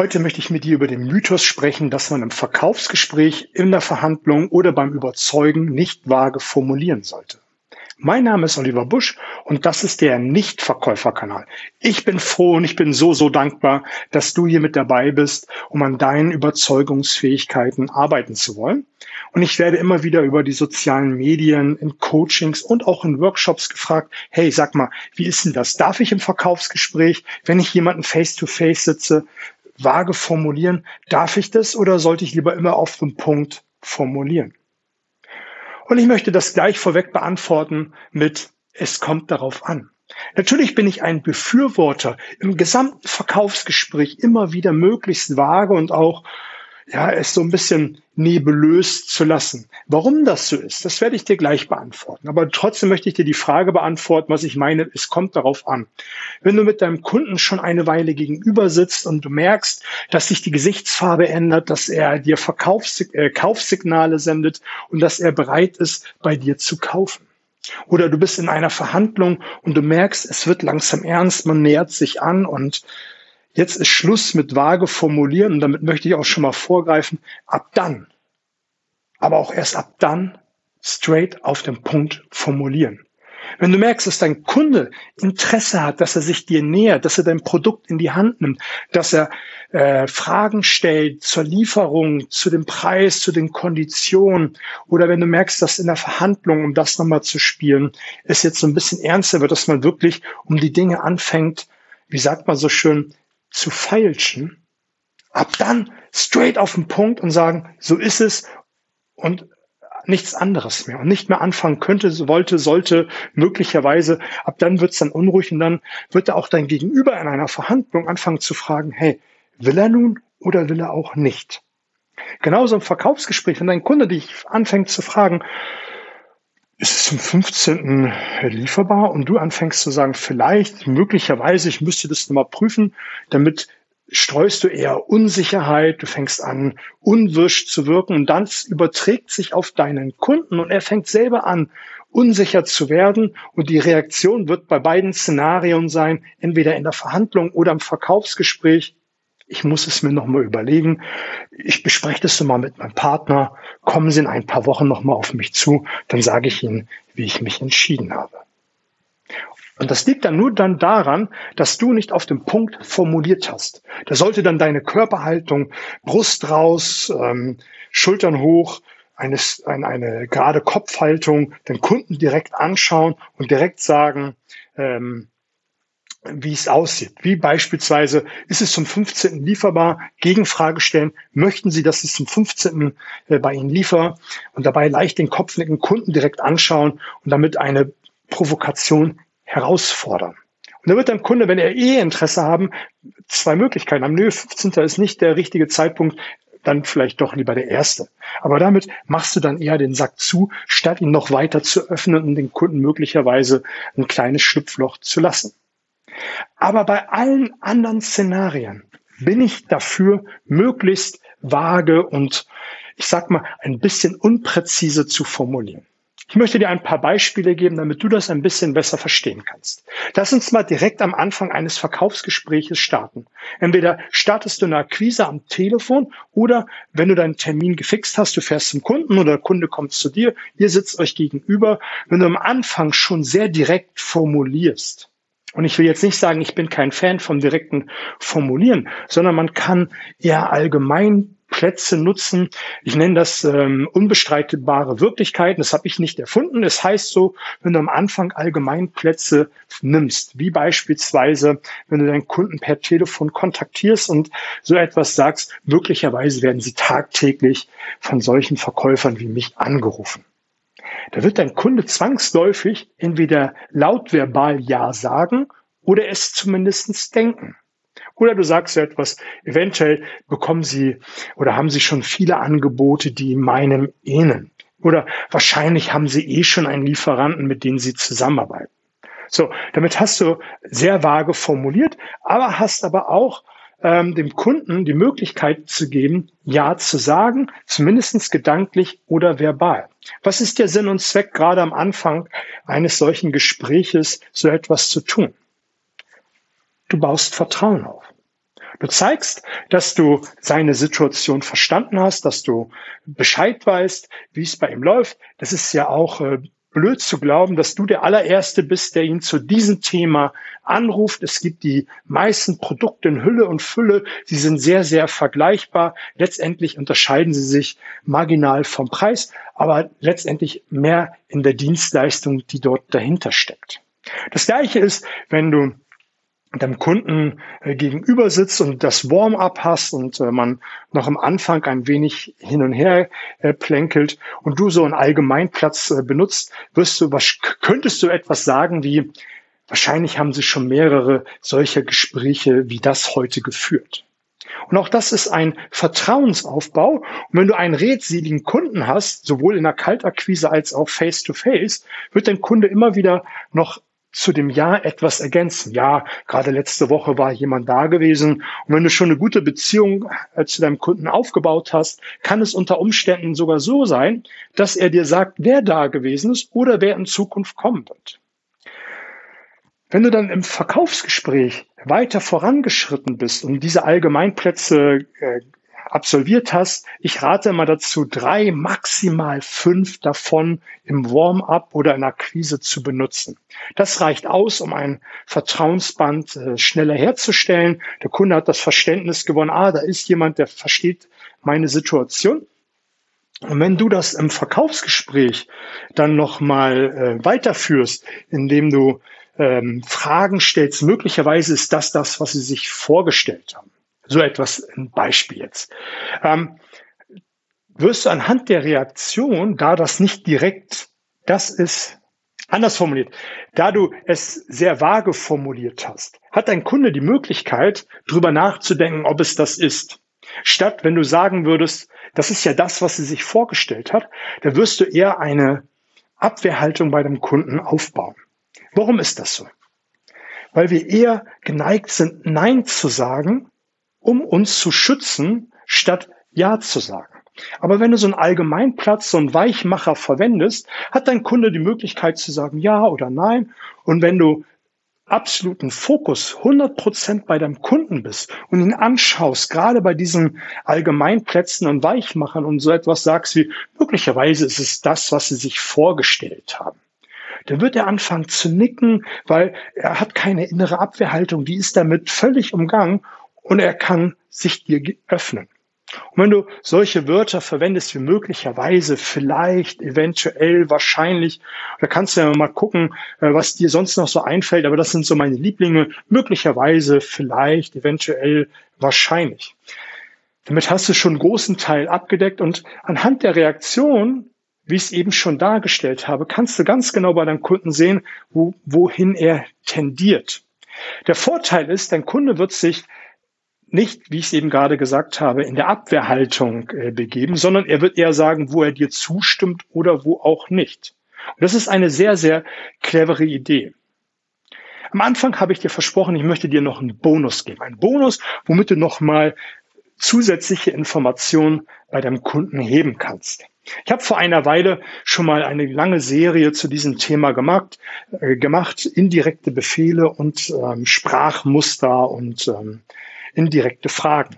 Heute möchte ich mit dir über den Mythos sprechen, dass man im Verkaufsgespräch, in der Verhandlung oder beim Überzeugen nicht vage formulieren sollte. Mein Name ist Oliver Busch und das ist der Nichtverkäuferkanal. Ich bin froh und ich bin so, so dankbar, dass du hier mit dabei bist, um an deinen Überzeugungsfähigkeiten arbeiten zu wollen. Und ich werde immer wieder über die sozialen Medien, in Coachings und auch in Workshops gefragt, hey, sag mal, wie ist denn das? Darf ich im Verkaufsgespräch, wenn ich jemanden face-to-face -face sitze, vage formulieren? Darf ich das oder sollte ich lieber immer auf den Punkt formulieren? Und ich möchte das gleich vorweg beantworten mit, es kommt darauf an. Natürlich bin ich ein Befürworter, im gesamten Verkaufsgespräch immer wieder möglichst vage und auch ja, es so ein bisschen nebulös zu lassen. Warum das so ist, das werde ich dir gleich beantworten. Aber trotzdem möchte ich dir die Frage beantworten, was ich meine, es kommt darauf an. Wenn du mit deinem Kunden schon eine Weile gegenüber sitzt und du merkst, dass sich die Gesichtsfarbe ändert, dass er dir Verkaufs äh, Kaufsignale sendet und dass er bereit ist, bei dir zu kaufen. Oder du bist in einer Verhandlung und du merkst, es wird langsam ernst, man nähert sich an und Jetzt ist Schluss mit vage formulieren und damit möchte ich auch schon mal vorgreifen. Ab dann, aber auch erst ab dann, straight auf den Punkt formulieren. Wenn du merkst, dass dein Kunde Interesse hat, dass er sich dir nähert, dass er dein Produkt in die Hand nimmt, dass er äh, Fragen stellt zur Lieferung, zu dem Preis, zu den Konditionen, oder wenn du merkst, dass in der Verhandlung, um das nochmal zu spielen, es jetzt so ein bisschen ernster wird, dass man wirklich um die Dinge anfängt, wie sagt man so schön, zu feilschen, ab dann straight auf den Punkt und sagen, so ist es und nichts anderes mehr und nicht mehr anfangen könnte, wollte, sollte, möglicherweise, ab dann wird es dann unruhig und dann wird da auch dein Gegenüber in einer Verhandlung anfangen zu fragen, hey, will er nun oder will er auch nicht? Genauso im Verkaufsgespräch, wenn dein Kunde dich anfängt zu fragen, ist es zum 15. lieferbar? Und du anfängst zu sagen, vielleicht, möglicherweise, ich müsste das nochmal prüfen, damit streust du eher Unsicherheit, du fängst an, unwirsch zu wirken. Und dann überträgt sich auf deinen Kunden und er fängt selber an, unsicher zu werden. Und die Reaktion wird bei beiden Szenarien sein, entweder in der Verhandlung oder im Verkaufsgespräch, ich muss es mir nochmal überlegen. Ich bespreche das nochmal mit meinem Partner. Kommen Sie in ein paar Wochen nochmal auf mich zu. Dann sage ich Ihnen, wie ich mich entschieden habe. Und das liegt dann nur dann daran, dass du nicht auf dem Punkt formuliert hast. Da sollte dann deine Körperhaltung, Brust raus, ähm, Schultern hoch, eine, eine, eine gerade Kopfhaltung, den Kunden direkt anschauen und direkt sagen, ähm, wie es aussieht. Wie beispielsweise, ist es zum 15. lieferbar? Gegenfrage stellen, möchten Sie, dass es zum 15. Äh, bei Ihnen liefer? Und dabei leicht den Kopf mit dem Kunden direkt anschauen und damit eine Provokation herausfordern. Und da wird dein Kunde, wenn er eh Interesse haben, zwei Möglichkeiten haben. Nö, 15. ist nicht der richtige Zeitpunkt, dann vielleicht doch lieber der erste. Aber damit machst du dann eher den Sack zu, statt ihn noch weiter zu öffnen und den Kunden möglicherweise ein kleines Schlupfloch zu lassen. Aber bei allen anderen Szenarien bin ich dafür, möglichst vage und ich sag mal ein bisschen unpräzise zu formulieren. Ich möchte dir ein paar Beispiele geben, damit du das ein bisschen besser verstehen kannst. Lass uns mal direkt am Anfang eines Verkaufsgespräches starten. Entweder startest du eine Akquise am Telefon oder wenn du deinen Termin gefixt hast, du fährst zum Kunden oder der Kunde kommt zu dir, ihr sitzt euch gegenüber, wenn du am Anfang schon sehr direkt formulierst, und ich will jetzt nicht sagen, ich bin kein Fan vom direkten Formulieren, sondern man kann eher allgemein Plätze nutzen. Ich nenne das ähm, unbestreitbare Wirklichkeiten. Das habe ich nicht erfunden. Es das heißt so, wenn du am Anfang Allgemeinplätze nimmst, wie beispielsweise, wenn du deinen Kunden per Telefon kontaktierst und so etwas sagst, möglicherweise werden sie tagtäglich von solchen Verkäufern wie mich angerufen. Da wird dein Kunde zwangsläufig entweder laut verbal Ja sagen oder es zumindestens denken. Oder du sagst so etwas, eventuell bekommen Sie oder haben Sie schon viele Angebote, die meinem ähneln. Oder wahrscheinlich haben Sie eh schon einen Lieferanten, mit dem Sie zusammenarbeiten. So, damit hast du sehr vage formuliert, aber hast aber auch ähm, dem Kunden die Möglichkeit zu geben, Ja zu sagen, zumindestens gedanklich oder verbal. Was ist der Sinn und Zweck, gerade am Anfang eines solchen Gespräches so etwas zu tun? Du baust Vertrauen auf. Du zeigst, dass du seine Situation verstanden hast, dass du Bescheid weißt, wie es bei ihm läuft. Das ist ja auch äh, blöd zu glauben, dass du der allererste bist, der ihn zu diesem Thema anruft. Es gibt die meisten Produkte in Hülle und Fülle. Sie sind sehr, sehr vergleichbar. Letztendlich unterscheiden sie sich marginal vom Preis, aber letztendlich mehr in der Dienstleistung, die dort dahinter steckt. Das gleiche ist, wenn du deinem Kunden äh, gegenüber sitzt und das Warm-up hast und äh, man noch am Anfang ein wenig hin und her äh, plänkelt und du so einen Allgemeinplatz benutzt, wirst du, was, könntest du etwas sagen wie, wahrscheinlich haben sie schon mehrere solcher Gespräche wie das heute geführt. Und auch das ist ein Vertrauensaufbau. Und wenn du einen redseligen Kunden hast, sowohl in der Kaltakquise als auch face-to-face, -face, wird dein Kunde immer wieder noch zu dem Jahr etwas ergänzen. Ja, gerade letzte Woche war jemand da gewesen. Und wenn du schon eine gute Beziehung äh, zu deinem Kunden aufgebaut hast, kann es unter Umständen sogar so sein, dass er dir sagt, wer da gewesen ist oder wer in Zukunft kommen wird. Wenn du dann im Verkaufsgespräch weiter vorangeschritten bist und diese Allgemeinplätze äh, absolviert hast. Ich rate immer dazu, drei, maximal fünf davon im Warm-up oder in Akquise zu benutzen. Das reicht aus, um ein Vertrauensband äh, schneller herzustellen. Der Kunde hat das Verständnis gewonnen, ah, da ist jemand, der versteht meine Situation. Und wenn du das im Verkaufsgespräch dann nochmal äh, weiterführst, indem du ähm, Fragen stellst, möglicherweise ist das das, was sie sich vorgestellt haben so etwas ein Beispiel jetzt. Ähm, wirst du anhand der Reaktion, da das nicht direkt das ist, anders formuliert, da du es sehr vage formuliert hast, hat dein Kunde die Möglichkeit, drüber nachzudenken, ob es das ist. Statt wenn du sagen würdest, das ist ja das, was sie sich vorgestellt hat, da wirst du eher eine Abwehrhaltung bei dem Kunden aufbauen. Warum ist das so? Weil wir eher geneigt sind, Nein zu sagen, um uns zu schützen, statt Ja zu sagen. Aber wenn du so einen Allgemeinplatz, so einen Weichmacher verwendest, hat dein Kunde die Möglichkeit zu sagen Ja oder Nein. Und wenn du absoluten Fokus 100 Prozent bei deinem Kunden bist und ihn anschaust, gerade bei diesen Allgemeinplätzen und Weichmachern und so etwas sagst wie, möglicherweise ist es das, was sie sich vorgestellt haben. Dann wird er anfangen zu nicken, weil er hat keine innere Abwehrhaltung, die ist damit völlig umgangen und er kann sich dir öffnen. Und wenn du solche Wörter verwendest wie möglicherweise, vielleicht, eventuell, wahrscheinlich, da kannst du ja mal gucken, äh, was dir sonst noch so einfällt, aber das sind so meine Lieblinge, möglicherweise, vielleicht, eventuell, wahrscheinlich. Damit hast du schon einen großen Teil abgedeckt und anhand der Reaktion, wie ich es eben schon dargestellt habe, kannst du ganz genau bei deinem Kunden sehen, wo, wohin er tendiert. Der Vorteil ist, dein Kunde wird sich nicht, wie ich es eben gerade gesagt habe, in der Abwehrhaltung äh, begeben, sondern er wird eher sagen, wo er dir zustimmt oder wo auch nicht. Und das ist eine sehr, sehr clevere Idee. Am Anfang habe ich dir versprochen, ich möchte dir noch einen Bonus geben. Einen Bonus, womit du nochmal zusätzliche Informationen bei deinem Kunden heben kannst. Ich habe vor einer Weile schon mal eine lange Serie zu diesem Thema gemacht, äh, gemacht indirekte Befehle und ähm, Sprachmuster und ähm, indirekte Fragen.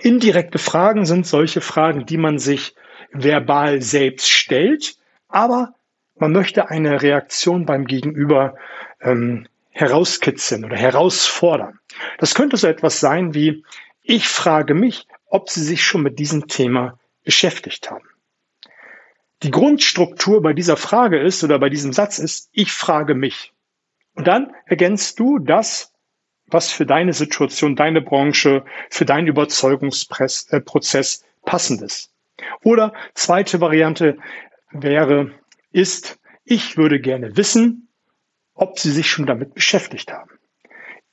Indirekte Fragen sind solche Fragen, die man sich verbal selbst stellt, aber man möchte eine Reaktion beim Gegenüber ähm, herauskitzeln oder herausfordern. Das könnte so etwas sein wie, ich frage mich, ob Sie sich schon mit diesem Thema beschäftigt haben. Die Grundstruktur bei dieser Frage ist oder bei diesem Satz ist, ich frage mich. Und dann ergänzt du das was für deine Situation, deine Branche, für deinen Überzeugungsprozess passend ist. Oder zweite Variante wäre, ist, ich würde gerne wissen, ob Sie sich schon damit beschäftigt haben.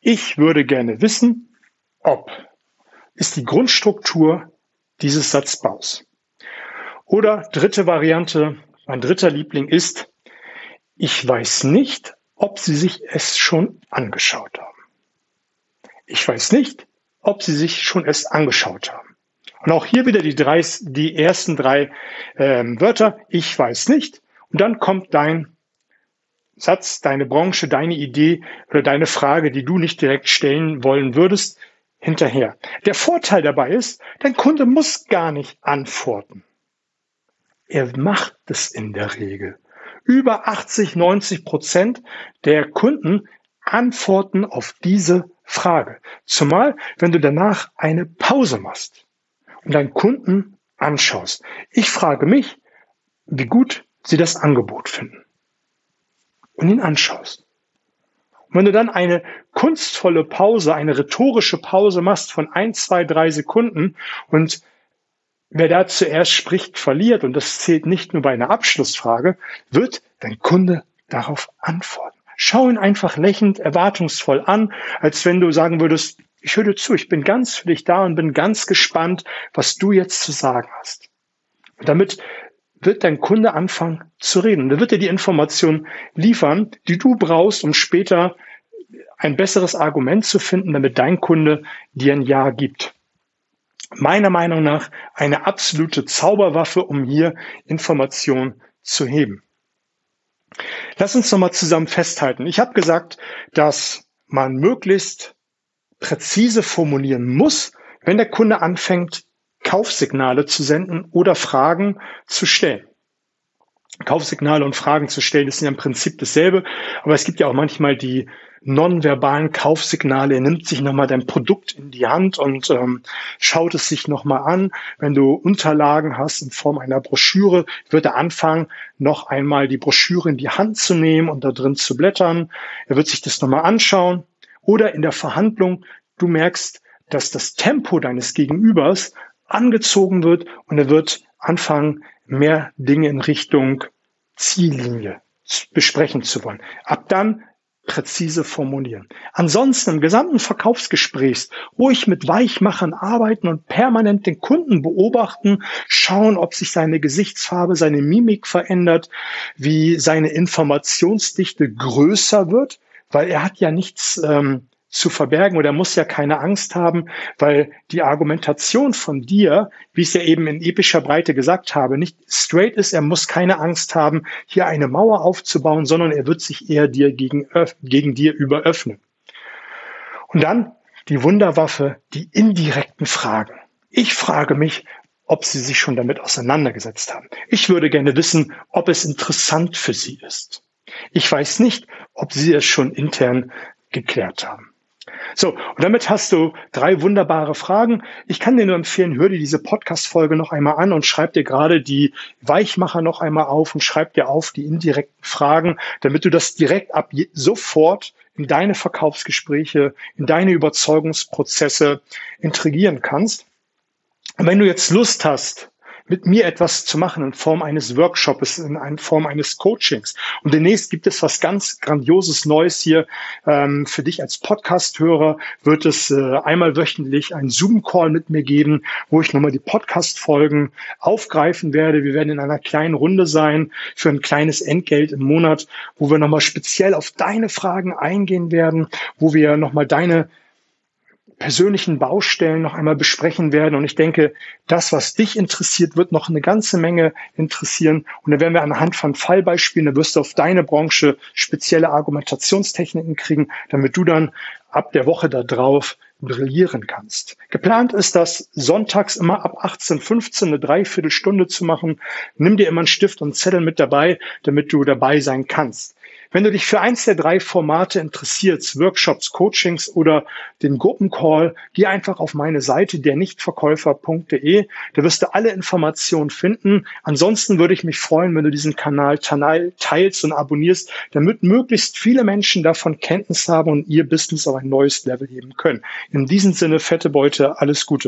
Ich würde gerne wissen, ob ist die Grundstruktur dieses Satzbaus. Oder dritte Variante, mein dritter Liebling ist, ich weiß nicht, ob Sie sich es schon angeschaut haben. Ich weiß nicht, ob Sie sich schon erst angeschaut haben. Und auch hier wieder die, drei, die ersten drei ähm, Wörter. Ich weiß nicht. Und dann kommt dein Satz, deine Branche, deine Idee oder deine Frage, die du nicht direkt stellen wollen würdest, hinterher. Der Vorteil dabei ist, dein Kunde muss gar nicht antworten. Er macht es in der Regel. Über 80, 90 Prozent der Kunden antworten auf diese Frage. Zumal, wenn du danach eine Pause machst und deinen Kunden anschaust. Ich frage mich, wie gut sie das Angebot finden. Und ihn anschaust. Und wenn du dann eine kunstvolle Pause, eine rhetorische Pause machst von ein, zwei, drei Sekunden und wer da zuerst spricht, verliert, und das zählt nicht nur bei einer Abschlussfrage, wird dein Kunde darauf antworten. Schau ihn einfach lächelnd, erwartungsvoll an, als wenn du sagen würdest, ich höre dir zu, ich bin ganz für dich da und bin ganz gespannt, was du jetzt zu sagen hast. Und damit wird dein Kunde anfangen zu reden. Da wird er die Information liefern, die du brauchst, um später ein besseres Argument zu finden, damit dein Kunde dir ein Ja gibt. Meiner Meinung nach eine absolute Zauberwaffe, um hier Information zu heben. Lass uns nochmal zusammen festhalten. Ich habe gesagt, dass man möglichst präzise formulieren muss, wenn der Kunde anfängt, Kaufsignale zu senden oder Fragen zu stellen. Kaufsignale und Fragen zu stellen, ist ja im Prinzip dasselbe, aber es gibt ja auch manchmal die nonverbalen Kaufsignale. Er nimmt sich nochmal dein Produkt in die Hand und ähm, schaut es sich nochmal an. Wenn du Unterlagen hast in Form einer Broschüre, wird er anfangen, noch einmal die Broschüre in die Hand zu nehmen und da drin zu blättern. Er wird sich das nochmal anschauen. Oder in der Verhandlung, du merkst, dass das Tempo deines Gegenübers angezogen wird und er wird anfangen, mehr Dinge in Richtung Ziellinie besprechen zu wollen. Ab dann präzise formulieren. Ansonsten im gesamten Verkaufsgespräch ruhig mit Weichmachern arbeiten und permanent den Kunden beobachten, schauen, ob sich seine Gesichtsfarbe, seine Mimik verändert, wie seine Informationsdichte größer wird, weil er hat ja nichts ähm, zu verbergen oder muss ja keine Angst haben, weil die Argumentation von dir, wie ich es ja eben in epischer Breite gesagt habe, nicht straight ist, er muss keine Angst haben, hier eine Mauer aufzubauen, sondern er wird sich eher dir gegen, gegen dir über öffnen. Und dann die Wunderwaffe, die indirekten Fragen. Ich frage mich, ob Sie sich schon damit auseinandergesetzt haben. Ich würde gerne wissen, ob es interessant für Sie ist. Ich weiß nicht, ob Sie es schon intern geklärt haben. So, und damit hast du drei wunderbare Fragen. Ich kann dir nur empfehlen, hör dir diese Podcast-Folge noch einmal an und schreib dir gerade die Weichmacher noch einmal auf und schreib dir auf die indirekten Fragen, damit du das direkt ab sofort in deine Verkaufsgespräche, in deine Überzeugungsprozesse integrieren kannst. Und wenn du jetzt Lust hast, mit mir etwas zu machen in Form eines Workshops, in Form eines Coachings. Und demnächst gibt es was ganz Grandioses Neues hier ähm, für dich als Podcast-Hörer. Wird es äh, einmal wöchentlich einen Zoom-Call mit mir geben, wo ich nochmal die Podcast-Folgen aufgreifen werde. Wir werden in einer kleinen Runde sein für ein kleines Entgelt im Monat, wo wir nochmal speziell auf deine Fragen eingehen werden, wo wir nochmal deine persönlichen Baustellen noch einmal besprechen werden. Und ich denke, das, was dich interessiert, wird noch eine ganze Menge interessieren. Und dann werden wir anhand von Fallbeispielen, da wirst du auf deine Branche spezielle Argumentationstechniken kriegen, damit du dann ab der Woche da drauf brillieren kannst. Geplant ist das, sonntags immer ab 18.15 eine Dreiviertelstunde zu machen. Nimm dir immer einen Stift und Zettel mit dabei, damit du dabei sein kannst. Wenn du dich für eins der drei Formate interessierst, Workshops, Coachings oder den Gruppencall, geh einfach auf meine Seite dernichtverkäufer.de. Da wirst du alle Informationen finden. Ansonsten würde ich mich freuen, wenn du diesen Kanal teilst und abonnierst, damit möglichst viele Menschen davon Kenntnis haben und ihr Business auf ein neues Level heben können. In diesem Sinne, fette Beute, alles Gute.